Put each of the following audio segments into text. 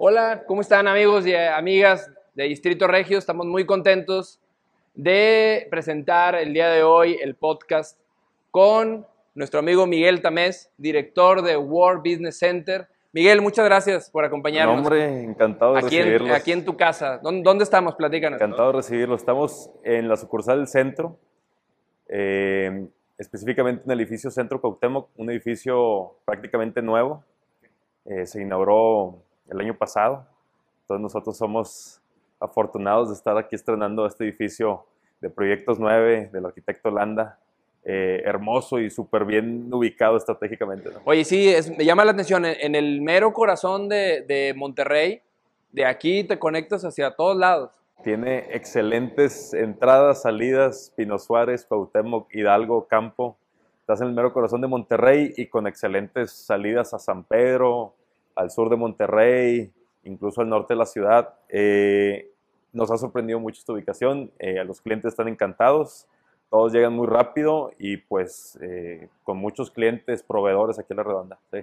Hola, ¿cómo están amigos y amigas de Distrito Regio? Estamos muy contentos de presentar el día de hoy el podcast con nuestro amigo Miguel Tamés, director de World Business Center. Miguel, muchas gracias por acompañarnos. No, hombre, encantado de aquí recibirlos. En, aquí en tu casa. ¿Dónde, dónde estamos? Platícanos. Encantado de recibirlos. Estamos en la sucursal del centro, eh, específicamente en el edificio Centro Cuauhtémoc, un edificio prácticamente nuevo. Eh, se inauguró el año pasado. Entonces nosotros somos afortunados de estar aquí estrenando este edificio de Proyectos 9 del arquitecto Landa. Eh, hermoso y súper bien ubicado estratégicamente. ¿no? Oye, sí, es, me llama la atención, en, en el mero corazón de, de, Monterrey, de aquí te conectas hacia todos lados. Tiene excelentes entradas, salidas, Pino Suárez, Cuauhtémoc, Hidalgo, Campo. Estás en el mero corazón de Monterrey y con excelentes salidas a San Pedro, al sur de Monterrey, incluso al norte de la ciudad. Eh, nos ha sorprendido mucho esta ubicación, eh, los clientes están encantados, todos llegan muy rápido y pues eh, con muchos clientes, proveedores aquí en la redonda. Sí.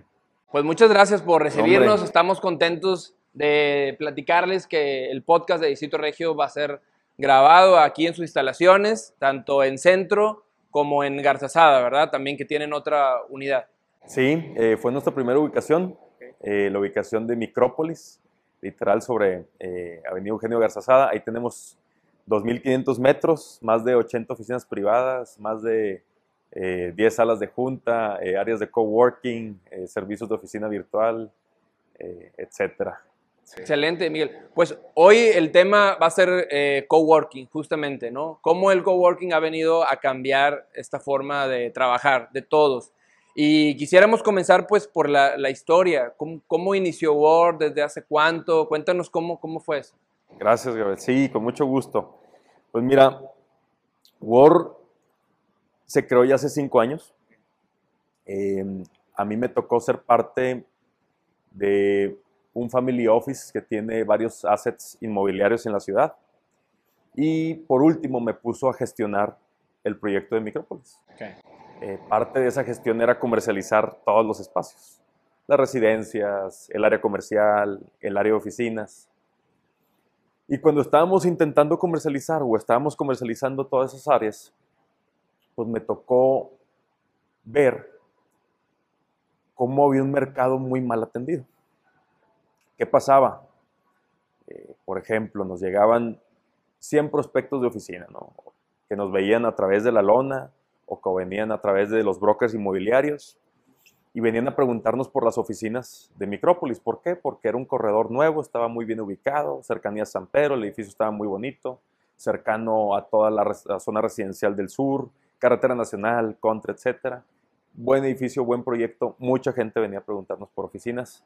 Pues muchas gracias por recibirnos, Hombre. estamos contentos de platicarles que el podcast de Distrito Regio va a ser grabado aquí en sus instalaciones, tanto en centro como en Garzazada, ¿verdad? También que tienen otra unidad. Sí, eh, fue nuestra primera ubicación, eh, la ubicación de Micrópolis, literal sobre eh, Avenida Eugenio Garzazada. Ahí tenemos 2.500 metros, más de 80 oficinas privadas, más de eh, 10 salas de junta, eh, áreas de coworking, servicios de oficina virtual, etcétera. Excelente, Miguel. Pues hoy el tema va a ser eh, coworking, justamente, ¿no? Cómo el coworking ha venido a cambiar esta forma de trabajar de todos. Y quisiéramos comenzar pues por la, la historia. ¿Cómo, ¿Cómo, inició Word? ¿Desde hace cuánto? Cuéntanos cómo, cómo fue eso. Gracias, Gabriel. Sí, con mucho gusto. Pues mira, Word se creó ya hace cinco años. Eh, a mí me tocó ser parte de un family office que tiene varios assets inmobiliarios en la ciudad. Y por último me puso a gestionar el proyecto de Micrópolis. Okay. Eh, parte de esa gestión era comercializar todos los espacios, las residencias, el área comercial, el área de oficinas. Y cuando estábamos intentando comercializar o estábamos comercializando todas esas áreas, pues me tocó ver cómo había un mercado muy mal atendido. ¿Qué pasaba? Eh, por ejemplo, nos llegaban 100 prospectos de oficina, que nos veían a través de la lona o que venían a través de los brokers inmobiliarios y venían a preguntarnos por las oficinas de Micrópolis. ¿Por qué? Porque era un corredor nuevo, estaba muy bien ubicado, cercanía a San Pedro, el edificio estaba muy bonito, cercano a toda la, la zona residencial del sur, carretera nacional, contra, etcétera. Buen edificio, buen proyecto, mucha gente venía a preguntarnos por oficinas.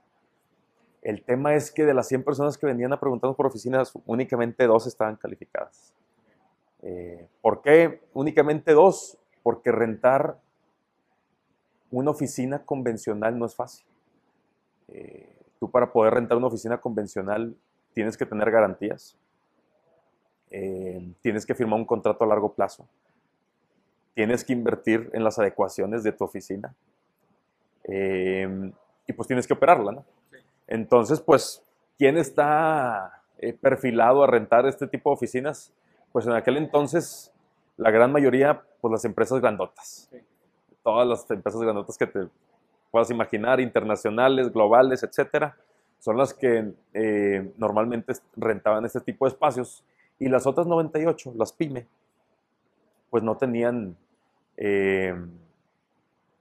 El tema es que de las 100 personas que venían a preguntarnos por oficinas, únicamente dos estaban calificadas. Eh, ¿Por qué únicamente dos? Porque rentar una oficina convencional no es fácil. Eh, tú para poder rentar una oficina convencional tienes que tener garantías, eh, tienes que firmar un contrato a largo plazo, tienes que invertir en las adecuaciones de tu oficina eh, y pues tienes que operarla, ¿no? Entonces, pues, ¿quién está perfilado a rentar este tipo de oficinas? Pues en aquel entonces, la gran mayoría, pues las empresas grandotas. Sí. Todas las empresas grandotas que te puedas imaginar, internacionales, globales, etcétera, son las que eh, normalmente rentaban este tipo de espacios. Y las otras 98, las PYME, pues no tenían eh,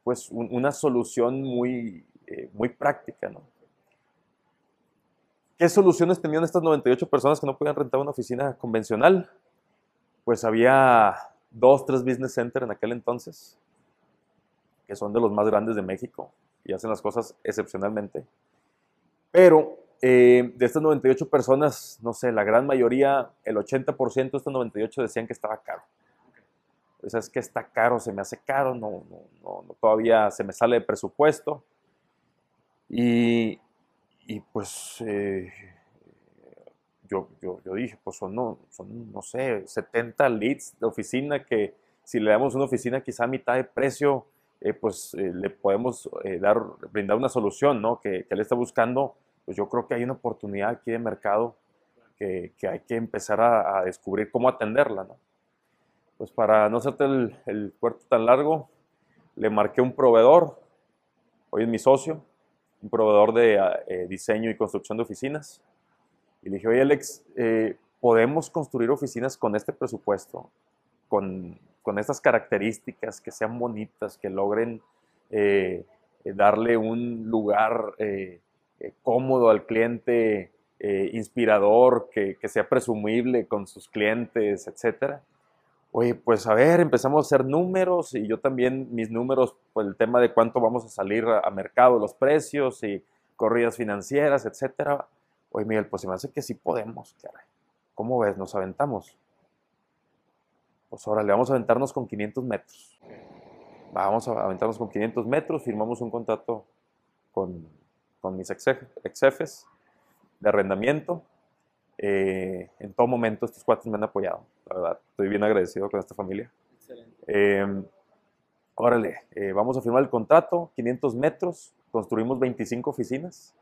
pues un, una solución muy, eh, muy práctica, ¿no? ¿Qué soluciones tenían estas 98 personas que no podían rentar una oficina convencional? Pues había dos, tres business centers en aquel entonces, que son de los más grandes de México y hacen las cosas excepcionalmente. Pero eh, de estas 98 personas, no sé, la gran mayoría, el 80% de estas 98 decían que estaba caro. O sea, es que está caro, se me hace caro, no, no, no, todavía se me sale de presupuesto. Y, y pues eh, yo, yo, yo, dije, pues son no, son, no sé, 70 leads de oficina que si le damos una oficina quizá a mitad de precio, eh, pues eh, le podemos dar, brindar una solución, ¿no? Que, que, él está buscando pues yo creo que hay una oportunidad aquí de mercado que, que hay que empezar a, a, descubrir cómo atenderla, ¿no? Pues para no hacerte el, el puerto tan largo, le marqué un proveedor, hoy es mi socio, un proveedor de eh, diseño y construcción de oficinas. Y le dije, oye Alex, eh, ¿podemos construir oficinas con este presupuesto? Con, con, estas características, que sean bonitas, que logren eh, darle un lugar eh, cómodo al cliente, eh, inspirador, que, que, sea presumible con sus clientes, etcétera. Oye, pues a ver, empezamos a hacer números y yo también mis números, pues el tema de cuánto vamos a salir a, a mercado, los precios y corridas financieras, etcétera. Oye, Miguel, pues se me hace que sí podemos, caray. ¿Cómo ves? ¿Nos aventamos? Pues ahora le vamos a aventarnos con 500 metros. Vamos a aventarnos con 500 metros, firmamos un contrato con, con mis ex, ex jefes de arrendamiento. Eh, en todo momento estos cuatro me han apoyado, la verdad. Estoy bien agradecido con esta familia. Eh, órale, eh, vamos a firmar el contrato, 500 metros, construimos 25 oficinas.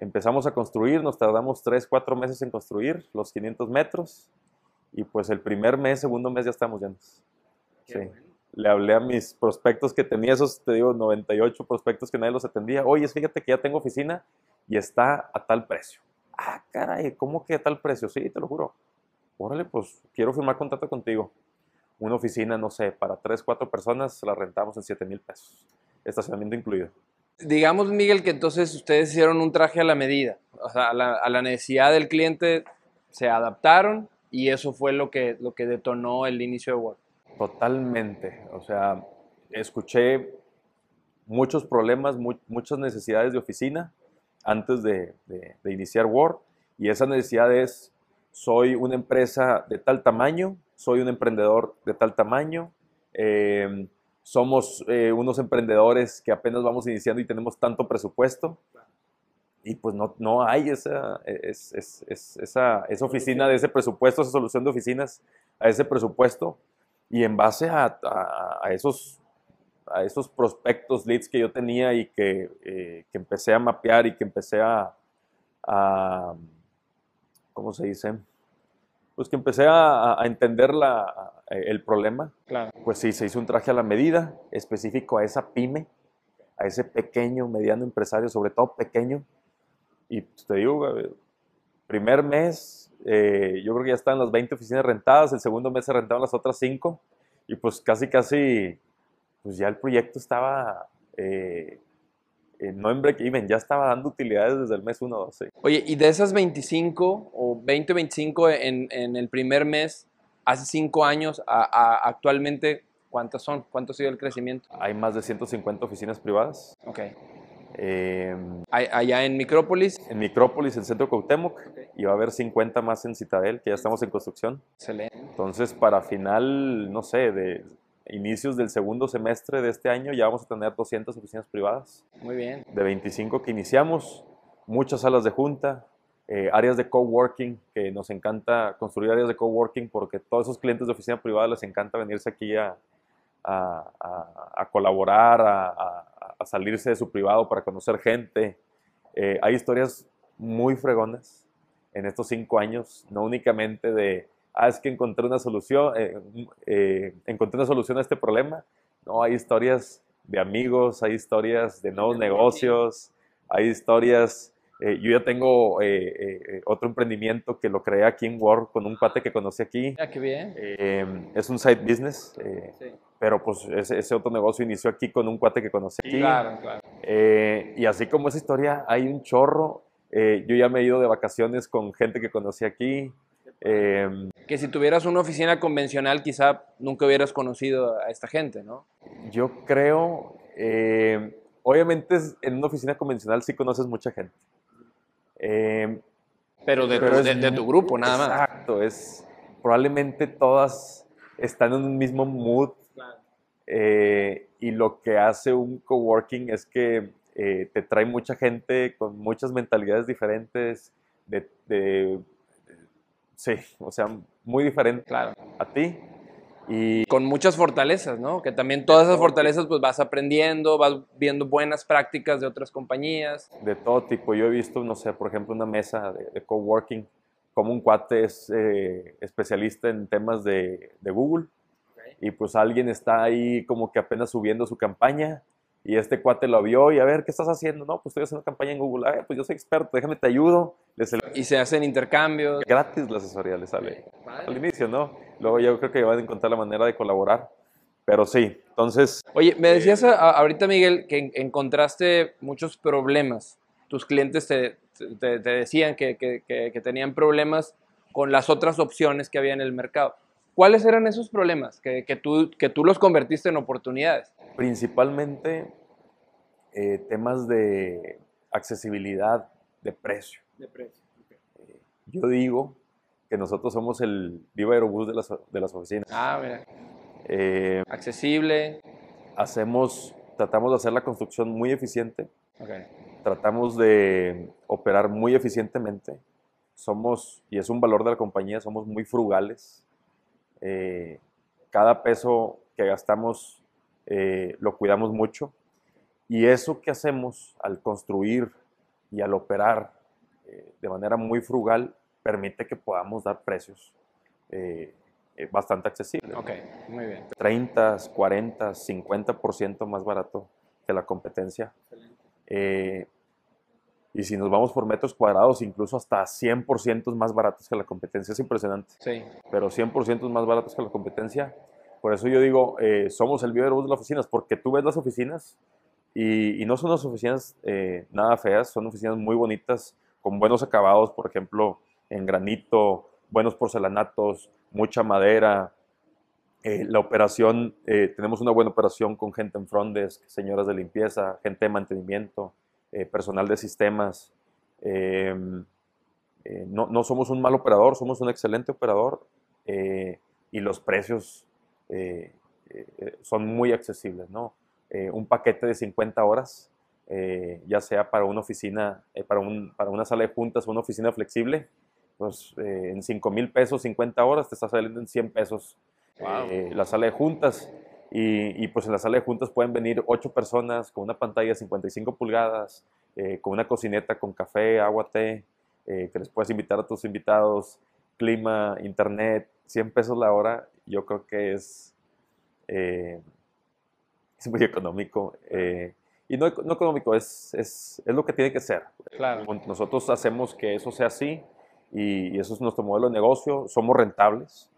Empezamos a construir, nos tardamos 3, 4 meses en construir los 500 metros y pues el primer mes, segundo mes ya estamos llenos. Sí. Bueno. Le hablé a mis prospectos que tenía, esos, te digo, 98 prospectos que nadie los atendía. Oye, fíjate que ya tengo oficina y está a tal precio. Ah, caray, ¿cómo que a tal precio? Sí, te lo juro. Órale, pues quiero firmar contrato contigo. Una oficina, no sé, para 3, 4 personas la rentamos en 7 mil pesos. Estacionamiento incluido digamos, Miguel, que entonces ustedes hicieron un traje a la medida, o sea, a la, a la, necesidad del cliente se adaptaron y eso fue lo que, lo que detonó el inicio de Word. Totalmente, o sea, escuché muchos problemas, mu muchas necesidades de oficina antes de, de, de, iniciar Word. Y esa necesidad es, soy una empresa de tal tamaño, soy un emprendedor de tal tamaño, eh, somos eh, unos emprendedores que apenas vamos iniciando y tenemos tanto presupuesto. Y pues no, no hay esa, es, es, es, esa, esa oficina de ese presupuesto, esa solución de oficinas a ese presupuesto. Y en base a, a, a esos, a esos prospectos, leads que yo tenía y que, eh, que empecé a mapear y que empecé a, a ¿cómo se dice? Pues que empecé a, a entender la, el problema. Claro. Pues sí, se hizo un traje a la medida, específico a esa pyme, a ese pequeño, mediano empresario, sobre todo pequeño. Y pues, te digo, primer mes, eh, yo creo que ya están las 20 oficinas rentadas, el segundo mes se rentaban las otras 5, y pues casi, casi, pues ya el proyecto estaba eh, eh, no en break-even, ya estaba dando utilidades desde el mes 1 o 12. Oye, y de esas 25 o 20 25 en, en el primer mes, hace 5 años, a, a, actualmente, ¿cuántas son? ¿Cuánto ha sido el crecimiento? Hay más de 150 oficinas privadas. Ok. Eh, allá en Micrópolis. En Micrópolis, en Centro Cuauhtémoc, okay. y va a haber 50 más en Citadel, que ya estamos en construcción. Excelente. Entonces, para final, no sé, de inicios del segundo semestre de este año ya vamos a tener 200 oficinas privadas. Muy bien. De 25 que iniciamos, muchas salas de junta, eh, áreas de coworking, que nos encanta construir áreas de coworking porque todos esos clientes de oficina privada les encanta venirse aquí a, a, a, a colaborar, a, salirse de su privado para conocer gente. Eh, hay historias muy fregonas en estos cinco años, no únicamente de ah, es que encontré una solución, eh, eh, encontré una solución a este problema. No, hay historias de amigos, hay historias de nuevos negocios, hay historias, eh, yo ya tengo otro emprendimiento que lo creé aquí en Word con un cuate que conocí aquí. Ah, qué bien. es un side business, sí. pero pues ese, ese, otro negocio inició aquí con un cuate que conocí aquí. Claro, claro. y así como esa historia, hay un chorro. yo ya me he ido de vacaciones con gente que conocí aquí. Eh, que si tuvieras una oficina convencional quizá nunca hubieras conocido a esta gente, ¿no? Yo creo, eh, obviamente en una oficina convencional sí conoces mucha gente. Eh, pero, de, pero tu, de, de, tu, grupo, nada exacto, más. Exacto, es probablemente todas están en un mismo mood. Claro. Eh, y lo que hace un coworking es que te trae mucha gente con muchas mentalidades diferentes, de, de Sí, o sea, muy diferente claro. a ti. Y con muchas fortalezas, ¿no? Que también todas esas fortalezas pues vas aprendiendo, vas viendo buenas prácticas de otras compañías. De todo tipo. Yo he visto, no sé, por ejemplo, una mesa de, coworking, como un cuate es eh, especialista en temas de, de Google. Y pues alguien está ahí como que apenas subiendo su campaña y este cuate lo vio y a ver, ¿qué estás haciendo? No, pues estoy haciendo campaña en Google. Ah, pues yo soy experto, déjame te ayudo. Y se hacen intercambios. Gratis la asesoría le sale. Al inicio, ¿no? Luego yo creo que van a encontrar la manera de colaborar. Pero sí, entonces... Oye, me decías ahorita, Miguel, que encontraste muchos problemas. Tus clientes te, te, decían que, que, que, tenían problemas con las otras opciones que había en el mercado. ¿Cuáles eran esos problemas que, tú, que tú los convertiste en oportunidades? Principalmente eh, temas de accesibilidad de precio. De precio. Eh, yo digo que nosotros somos el Viva Aerobús de las, de las oficinas. Ah, mira. Eh, Accesible. Hacemos, tratamos de hacer la construcción muy eficiente. Tratamos de operar muy eficientemente. Somos, y es un valor de la compañía, somos muy frugales. Cada peso que gastamos eh, lo cuidamos mucho. Y eso que hacemos al construir y al operar eh, de manera muy frugal permite que podamos dar precios eh, bastante accesibles. Ok, muy bien. 30, 40, 50% más barato que la competencia. Y si nos vamos por metros cuadrados, incluso hasta 100% más baratos que la competencia. Es impresionante. Sí. Pero 100% más baratos que la competencia por eso yo digo, eh, somos el bus de las oficinas, porque tú ves las oficinas y, no son unas oficinas eh, nada feas, son oficinas muy bonitas, con buenos acabados, por ejemplo, en granito, buenos porcelanatos, mucha madera. Eh, la operación, tenemos una buena operación con gente en front desk, señoras de limpieza, gente de mantenimiento, personal de sistemas. Em, no, no, somos un mal operador, somos un excelente operador y los precios eh, eh, son muy accesibles, ¿no? Eh, un paquete de 50 horas, ya sea para una oficina, para, un, para una sala de juntas o una oficina flexible, pues en 5 mil pesos, 50 horas, te está saliendo en 100 pesos la sala de juntas. Y, y, pues en la sala de juntas pueden venir 8 personas con una pantalla de 55 pulgadas, con una cocineta con café, agua, té, que les puedes invitar a tus invitados, clima, internet, 100 pesos la hora yo creo que es, eh, es muy económico. Eh, y no, no económico, es, es, es, lo que tiene que ser. Claro. Nosotros hacemos que eso sea así y, eso es nuestro modelo de negocio. Somos rentables.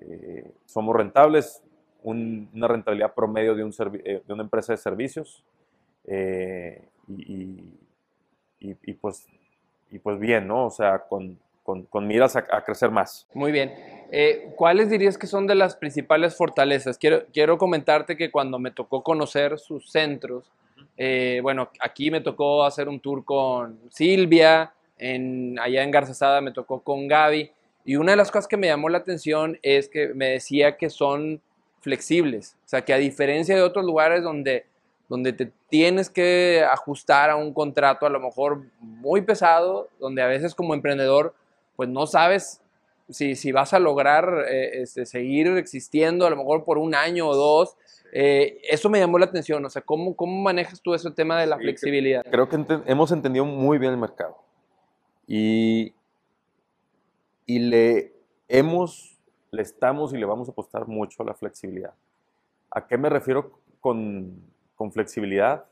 Eh, somos rentables, una rentabilidad promedio de, un de una empresa de servicios. Y, y, pues, y pues bien, ¿no? O sea, con, con, miras a, crecer más. Muy bien. Eh, ¿Cuáles dirías que son de las principales fortalezas? Quiero, quiero comentarte que cuando me tocó conocer sus centros, eh, bueno, aquí me tocó hacer un tour con Silvia, en, allá en Garzazada me tocó con Gaby, y una de las cosas que me llamó la atención es que me decía que son flexibles, o sea, que a diferencia de otros lugares donde donde te tienes que ajustar a un contrato a lo mejor muy pesado, donde a veces como emprendedor pues no sabes si, si vas a lograr eh, este, seguir existiendo a lo mejor por un año o dos. Eh, eso me llamó la atención, o sea, ¿cómo, cómo manejas tú ese tema de la flexibilidad? Creo que hemos entendido muy bien el mercado y, y le hemos, le estamos y le vamos a apostar mucho a la flexibilidad. ¿A qué me refiero con, con flexibilidad?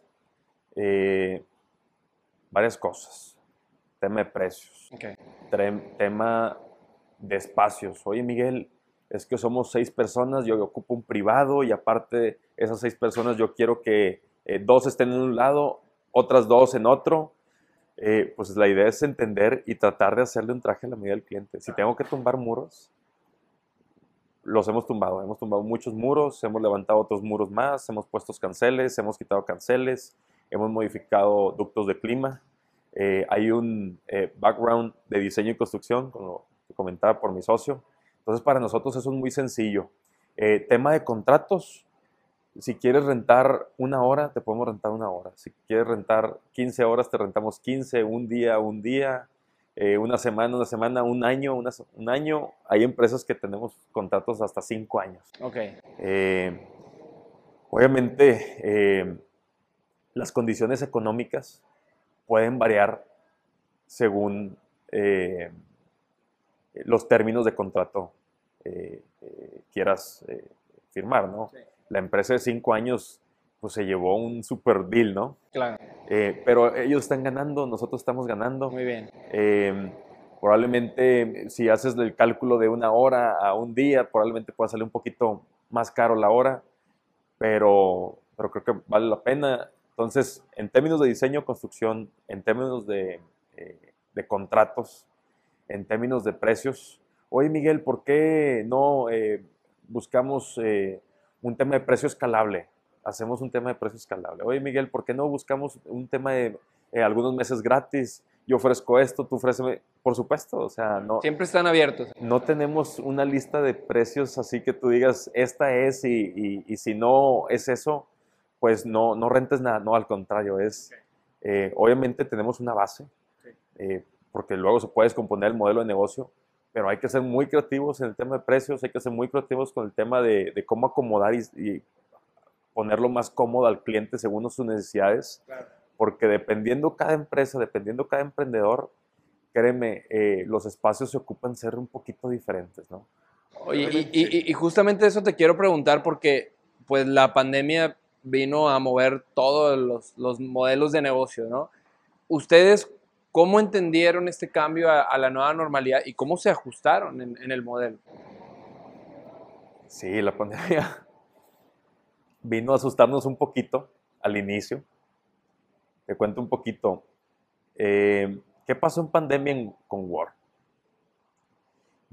Eh, varias cosas tema de precios, tema de espacios. Oye, Miguel, es que somos seis personas, yo ocupo un privado y aparte esas seis personas yo quiero que eh, dos estén en un lado, otras dos en otro. Eh, pues la idea es entender y tratar de hacerle un traje a la medida del cliente. Si tengo que tumbar muros, los hemos tumbado. Hemos tumbado muchos muros, hemos levantado otros muros más, hemos puesto canceles, hemos quitado canceles, hemos modificado ductos de clima. Eh, hay un eh, background de diseño y construcción, como comentaba por mi socio. Entonces, para nosotros eso es muy sencillo. Tema de contratos, si quieres rentar una hora, te podemos rentar una hora. Si quieres rentar 15 horas, te rentamos 15, un día, un día. eh, una semana, una semana, un año, un año. Hay empresas que tenemos contratos hasta cinco años. Ok. Eh, obviamente, eh, las condiciones económicas pueden variar según los términos de contrato quieras firmar, ¿no? La empresa de cinco años pues se llevó un super deal, ¿no? Claro. Eh, pero ellos están ganando, nosotros estamos ganando. Muy bien. Eh, probablemente si haces el cálculo de una hora a un día, probablemente pueda salir un poquito más caro la hora, pero, pero creo que vale la pena. Entonces, en términos de diseño, construcción, en términos de, eh, de contratos, en términos de precios, oye Miguel, ¿por qué no buscamos un tema de precio escalable? hacemos un tema de precio escalable. Oye, Miguel, ¿por qué no buscamos un tema de eh, algunos meses gratis? Yo ofrezco esto, tú ofréceme. Por supuesto, o sea, no. Siempre están abiertos. No tenemos una lista de precios así que tú digas, esta es y, y, si no es eso, pues no, no rentes nada. No, al contrario, es. Eh, obviamente tenemos una base, eh, porque luego se puede descomponer el modelo de negocio, pero hay que ser muy creativos en el tema de precios, hay que ser muy creativos con el tema de, de cómo acomodar y, y, ponerlo más cómodo al cliente según sus necesidades, porque dependiendo cada empresa, dependiendo cada emprendedor, créeme, eh, los espacios se ocupan ser un poquito diferentes, ¿no? Oye, y, y, justamente eso te quiero preguntar porque pues la pandemia vino a mover todos los, los modelos de negocio, ¿no? ¿Ustedes cómo entendieron este cambio a, la nueva normalidad y cómo se ajustaron en, en el modelo? Sí, la pandemia vino a asustarnos un poquito al inicio. Te cuento un poquito. Eh, ¿Qué pasó en pandemia con Word?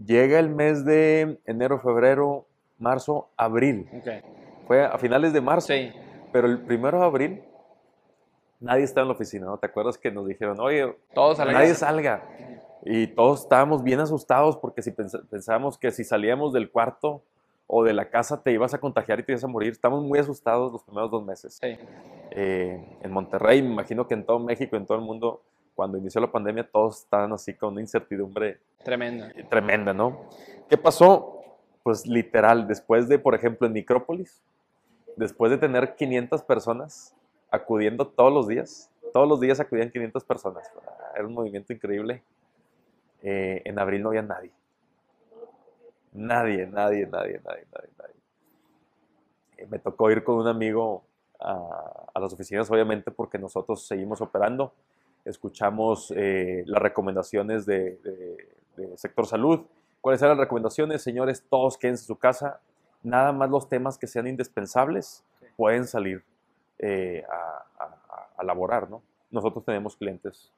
Llega el mes de enero, febrero, marzo, abril. Fue a finales de marzo. Sí. Pero el primero de abril nadie estaba en la oficina, ¿no? ¿Te acuerdas que nos dijeron, oye, todos nadie salga? Y todos estábamos bien asustados porque si pensábamos que si salíamos del cuarto o de la casa te ibas a contagiar y te ibas a morir. Estamos muy asustados los primeros dos meses. Eh, en Monterrey, me imagino que en todo México, en todo el mundo, cuando inició la pandemia, todos estaban así con una incertidumbre tremenda. Tremenda, ¿no? ¿Qué pasó? Pues literal, después de, por ejemplo, en Micrópolis, después de tener 500 personas acudiendo todos los días, todos los días acudían 500 personas. Era un movimiento increíble. Eh, en abril no había nadie. Nadie, nadie, nadie, nadie, nadie, nadie. Eh, me tocó ir con un amigo a, las oficinas, obviamente, porque nosotros seguimos operando. Escuchamos eh, las recomendaciones de, sector salud. ¿Cuáles eran las recomendaciones? Señores, todos quédense en su casa. Nada más los temas que sean indispensables pueden salir eh, a, a, laborar, ¿no? Nosotros tenemos clientes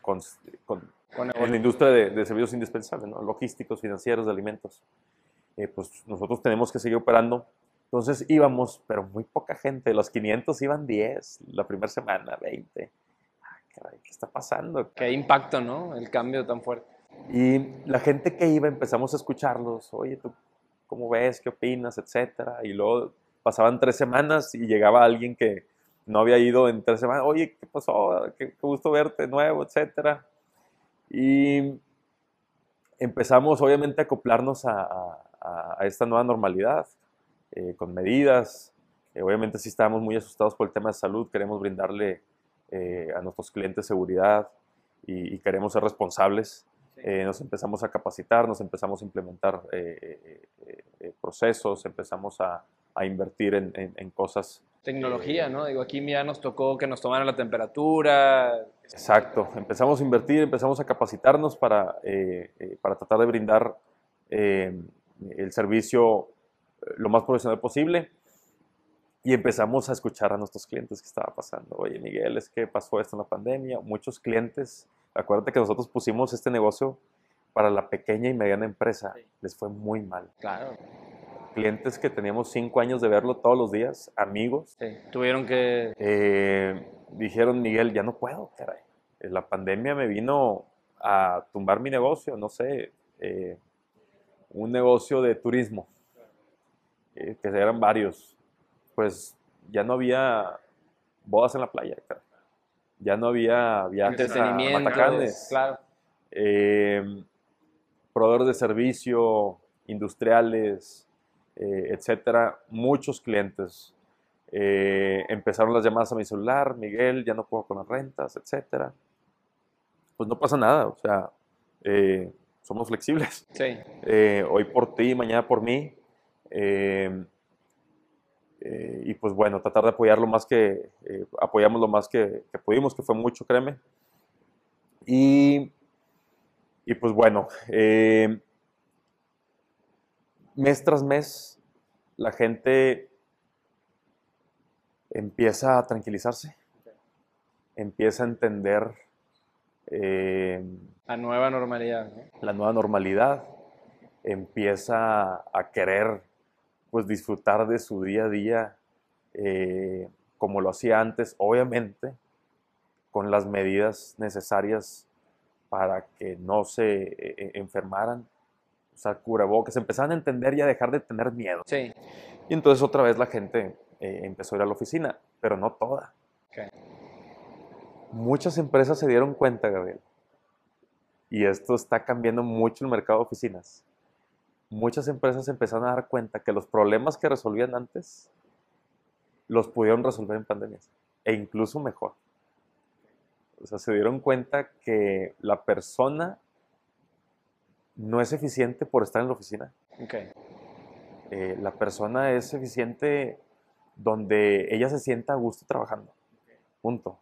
con, con en la industria de, servicios indispensables, ¿no? logísticos, financieros, de alimentos. Eh, pues nosotros tenemos que seguir operando. Entonces íbamos, pero muy poca gente. Los 500 iban 10 la primera semana, 20. Ah, caray, ¿qué está pasando? Qué impacto, ¿no? El cambio tan fuerte. Y la gente que iba empezamos a escucharlos. Oye, ¿tú cómo ves? ¿Qué opinas? Etcétera. Y luego pasaban tres semanas y llegaba alguien que no había ido en tres semanas. Oye, ¿qué pasó? Qué, qué gusto verte nuevo, etcétera. Y empezamos obviamente a acoplarnos a, esta nueva normalidad, eh, con medidas. Eh, obviamente sí estábamos muy asustados por el tema de salud, queremos brindarle eh, a nuestros clientes seguridad y, queremos ser responsables. nos empezamos a capacitar, nos empezamos a implementar procesos, empezamos a, a invertir en, en, cosas. Tecnología, ¿no? Digo, aquí ya nos tocó que nos tomaran la temperatura. Exacto, empezamos a invertir, empezamos a capacitarnos para, eh, eh, para tratar de brindar eh, el servicio lo más profesional posible y empezamos a escuchar a nuestros clientes qué estaba pasando. Oye, Miguel, es que pasó esto en la pandemia. Muchos clientes, acuérdate que nosotros pusimos este negocio para la pequeña y mediana empresa. Les fue muy mal. Claro clientes que teníamos cinco años de verlo todos los días, amigos. Sí, tuvieron que... Eh, dijeron, Miguel, ya no puedo, caray. La pandemia me vino a tumbar mi negocio, no sé, eh, un negocio de turismo, eh, que eran varios. Pues ya no había bodas en la playa, caray. Ya no había viajes a Entretenimiento. Matacanes. Claro. eh, proveedores de servicio, industriales, eh, etcétera, muchos clientes. Eh, empezaron las llamadas a mi celular, Miguel, ya no puedo con las rentas, etcétera. Pues no pasa nada, o sea, eh, somos flexibles. Sí. Eh, hoy por ti, mañana por mí. Y pues bueno, tratar de apoyar lo más que, apoyamos lo más que, que pudimos, que fue mucho, créeme. Y, y pues bueno, eh, mes tras mes, la gente empieza a tranquilizarse, empieza a entender eh, La nueva normalidad. ¿no? la nueva normalidad, empieza a querer pues disfrutar de su día a día eh, como lo hacía antes, obviamente con las medidas necesarias para que no se eh, eh, enfermaran, usar cubrebocas, empezaron a entender y a dejar de tener miedo. Sí. Y entonces otra vez la gente eh, empezó a ir a la oficina, pero no toda. Muchas empresas se dieron cuenta, Gabriel, y esto está cambiando mucho el mercado de oficinas. Muchas empresas empezaron a dar cuenta que los problemas que resolvían antes los pudieron resolver en pandemias, e incluso mejor. O sea, se dieron cuenta que la persona no es eficiente por estar en la oficina. Ok. Eh, la persona es eficiente donde ella se sienta a gusto trabajando. Punto.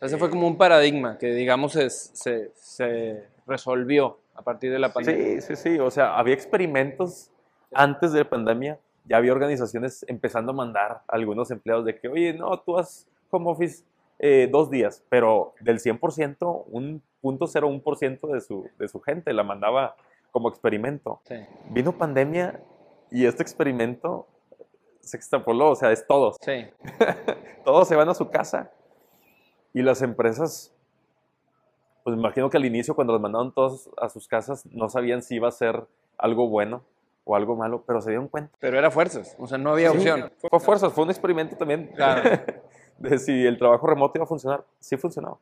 Ese fue como un paradigma que, digamos, se, se, se resolvió a partir de la pandemia. Sí, sí, sí. O sea, había experimentos antes de la pandemia. Ya había organizaciones empezando a mandar a algunos empleados de que, oye, no, tú haz home office eh, dos días, pero del 100%, un punto de su, de su gente la mandaba como experimento. Sí. Vino pandemia y este experimento se extrapoló, o sea, es todos. Sí. todos se van a su casa. Y las empresas, pues me imagino que al inicio cuando los mandaron todos a sus casas no sabían si iba a ser algo bueno o algo malo, pero se dieron cuenta. Pero era fuerzas, o sea, no había Sí, opción. Fue fuerzas, fue un experimento también Claro. de si el trabajo remoto iba a funcionar. Sí funcionó.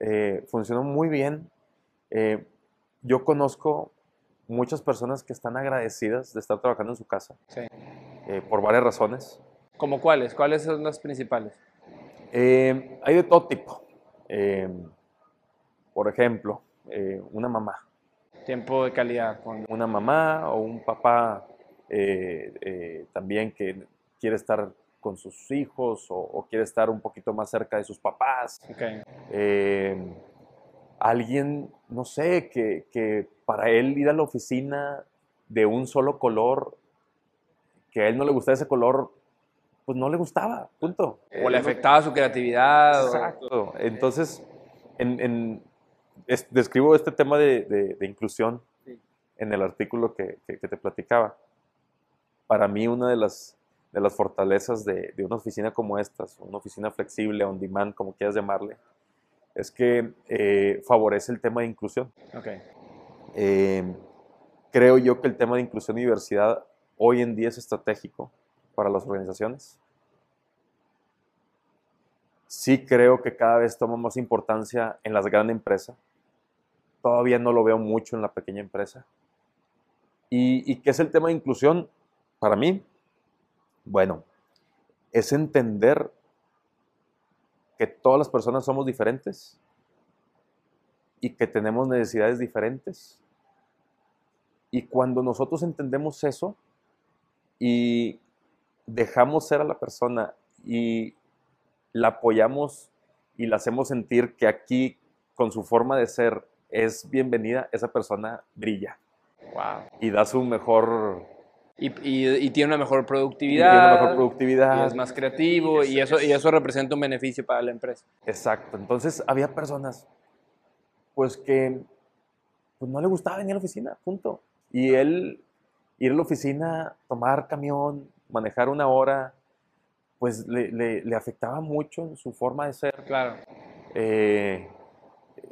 Eh, funcionó muy bien. Eh, yo conozco muchas personas que están agradecidas de estar trabajando en su casa Sí. eh, por varias razones. ¿Como cuáles? ¿Cuáles son las principales? Eh, hay de todo tipo. Eh, por ejemplo, una mamá. Tiempo de calidad. con- Una mamá o un papá también que quiere estar con sus hijos o, o quiere estar un poquito más cerca de sus papás. Ok. Alguien, no sé, que, que para él ir a la oficina de un solo color, que a él no le gustaba ese color, pues no le gustaba, punto. O le afectaba su creatividad. o- Exacto. Entonces, en, en- es- describo este tema de, de- de inclusión Sí. en el artículo que, que- que te platicaba. Para mí, una de las, de las fortalezas de, de una oficina como esta, una oficina flexible, on demand, como quieras llamarle, es que eh, favorece el tema de inclusión. Eh, creo yo que el tema de inclusión y diversidad hoy en día es estratégico para las organizaciones. Sí creo que cada vez toma más importancia en las grandes empresas. Todavía no lo veo mucho en la pequeña empresa. ¿Y, y qué es el tema de inclusión para mí? Bueno, es entender que todas las personas somos diferentes y que tenemos necesidades diferentes. Y cuando nosotros entendemos eso y dejamos ser a la persona y la apoyamos y la hacemos sentir que aquí, con su forma de ser, es bienvenida, esa persona brilla Wow. y da su mejor, Y, y- y tiene una mejor y productividad. tiene una mejor Y productividad. es más creativo y eso, y eso representa un beneficio para la empresa. Exacto. Entonces había personas, pues que pues, no le gustaba venir a la oficina, punto. Y él ir a la oficina, tomar camión, manejar una hora, pues le, le- le afectaba mucho en su forma de ser. Claro. eh,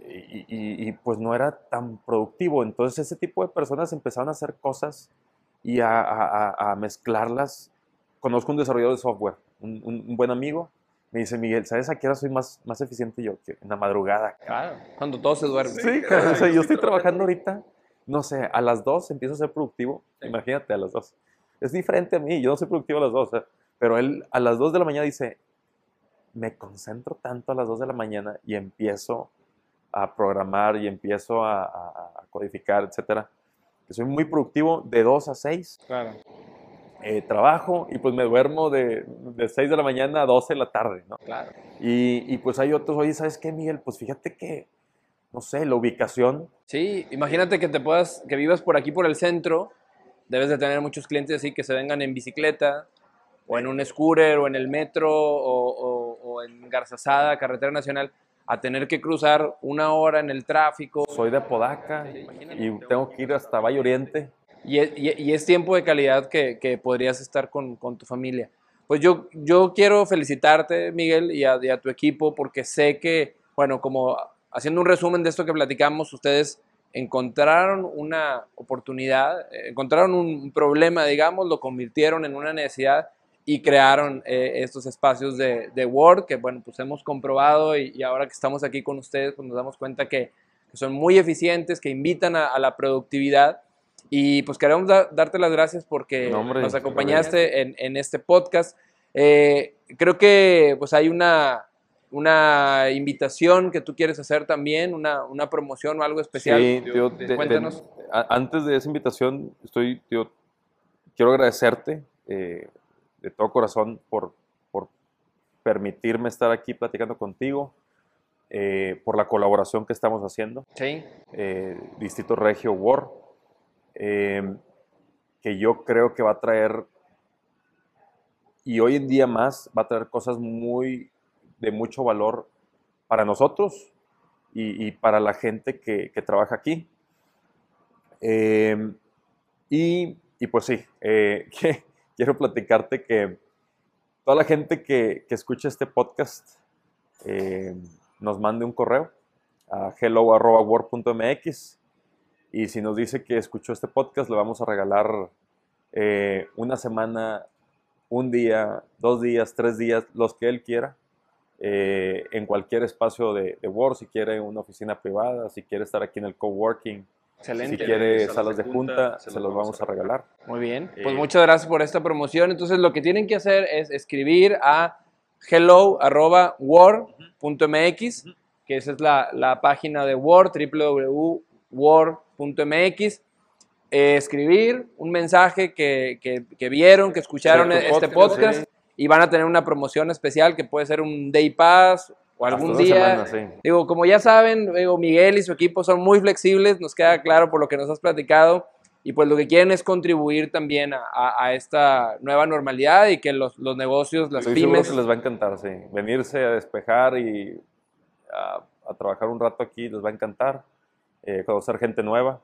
y, y- y, pues no era tan productivo. Entonces ese tipo de personas empezaron a hacer cosas y a, a- a- mezclarlas. Conozco un desarrollador de software, un, un- un buen amigo, Me dice, Miguel, ¿sabes a qué hora soy más, más eficiente yo? Que en la madrugada. Claro, cuando todos se duermen. Sí, o sea, yo estoy trabajando ahorita, no sé, a las 2 empiezo a ser productivo. Imagínate, a las 2. Es diferente a mí, yo no soy productivo a las 2. pero él a las 2 de la mañana dice, me concentro tanto a las 2 de la mañana y empiezo a programar y empiezo a, a codificar, etcétera, que soy muy productivo de 2 a 6. Claro. Eh, trabajo y pues me duermo de, de 6 de la mañana a 12 de la tarde, ¿no? Claro. Y, y, pues hay otros, oye, ¿sabes qué, Miguel? Pues fíjate que, no sé, la ubicación. Sí, imagínate que te puedas, que vivas por aquí, por el centro, debes de tener muchos clientes así que se vengan en bicicleta, o en un scooter, o en el metro, o, o, o en Garzazada, carretera nacional, a tener que cruzar una hora en el tráfico. Soy de Apodaca y tengo que ir hasta Valle Oriente y es, y es tiempo de calidad que, que podrías estar con, con, tu familia. Pues yo, yo quiero felicitarte, Miguel, y a, y a, tu equipo, porque sé que, bueno, como haciendo un resumen de esto que platicamos, ustedes encontraron una oportunidad, encontraron un problema, digamos, lo convirtieron en una necesidad y crearon eh, estos espacios de, de, Word que, bueno, pues hemos comprobado y, y, ahora que estamos aquí con ustedes, pues nos damos cuenta que, que son muy eficientes, que invitan a, a la productividad y pues queremos da darte las gracias porque no, hombre, nos acompañaste en, en, este podcast. Eh, creo que pues hay una, una invitación que tú quieres hacer también, una, una promoción o algo especial. Sí, tío, de, Cuéntanos. De, antes de esa invitación, estoy, tío, quiero agradecerte eh, de todo corazón por, por permitirme estar aquí platicando contigo. Eh, por la colaboración que estamos haciendo. Sí. Eh, Distrito Regio War eh, que yo creo que va a traer, y hoy en día más, va a traer cosas muy de mucho valor para nosotros y, y para la gente que, que trabaja aquí. Y, y, pues sí, que, quiero platicarte que toda la gente que, que escucha este podcast eh, nos mande un correo a hello.word.mx y si nos dice que escuchó este podcast, le vamos a regalar eh, una semana, un día, dos días, tres días, los que él quiera, eh, en cualquier espacio de, de, Word, si quiere una oficina privada, si quiere estar aquí en el coworking. Excelente. Si quiere salas de junta, se, se los vamos a regalar. Muy bien. Pues muchas gracias por esta promoción. Entonces, lo que tienen que hacer es escribir a hello.word.mx, que esa es la, la página de Word, www.word.mx. Eh, escribir un mensaje que, que, que vieron, que escucharon sí, este podcast, sí. y van a tener una promoción especial que puede ser un Day Pass o algún día. Semanas, sí. Digo, como ya saben, digo, Miguel y su equipo son muy flexibles, nos queda claro por lo que nos has platicado, y pues lo que quieren es contribuir también a, a, a esta nueva normalidad y que los, los negocios, las Estoy pymes... que les va a encantar, sí. Venirse a despejar y a, a trabajar un rato aquí les va a encantar, eh, conocer gente nueva,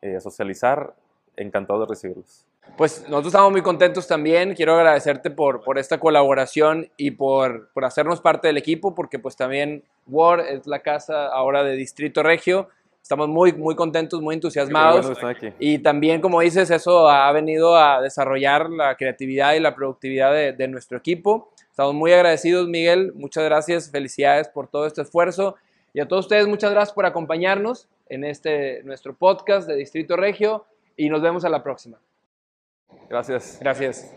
eh, socializar, encantado de recibirlos. Pues nosotros estamos muy contentos también. Quiero agradecerte por, por esta colaboración y por, por, hacernos parte del equipo, porque pues también Word es la casa ahora de Distrito Regio. Estamos muy, muy contentos, muy entusiasmados. Bueno y también, como dices, eso ha venido a desarrollar la creatividad y la productividad de, de nuestro equipo. Estamos muy agradecidos, Miguel. Muchas gracias. Felicidades por todo este esfuerzo. Y a todos ustedes, muchas gracias por acompañarnos en este nuestro podcast de Distrito Regio y nos vemos a la próxima. Gracias. Gracias.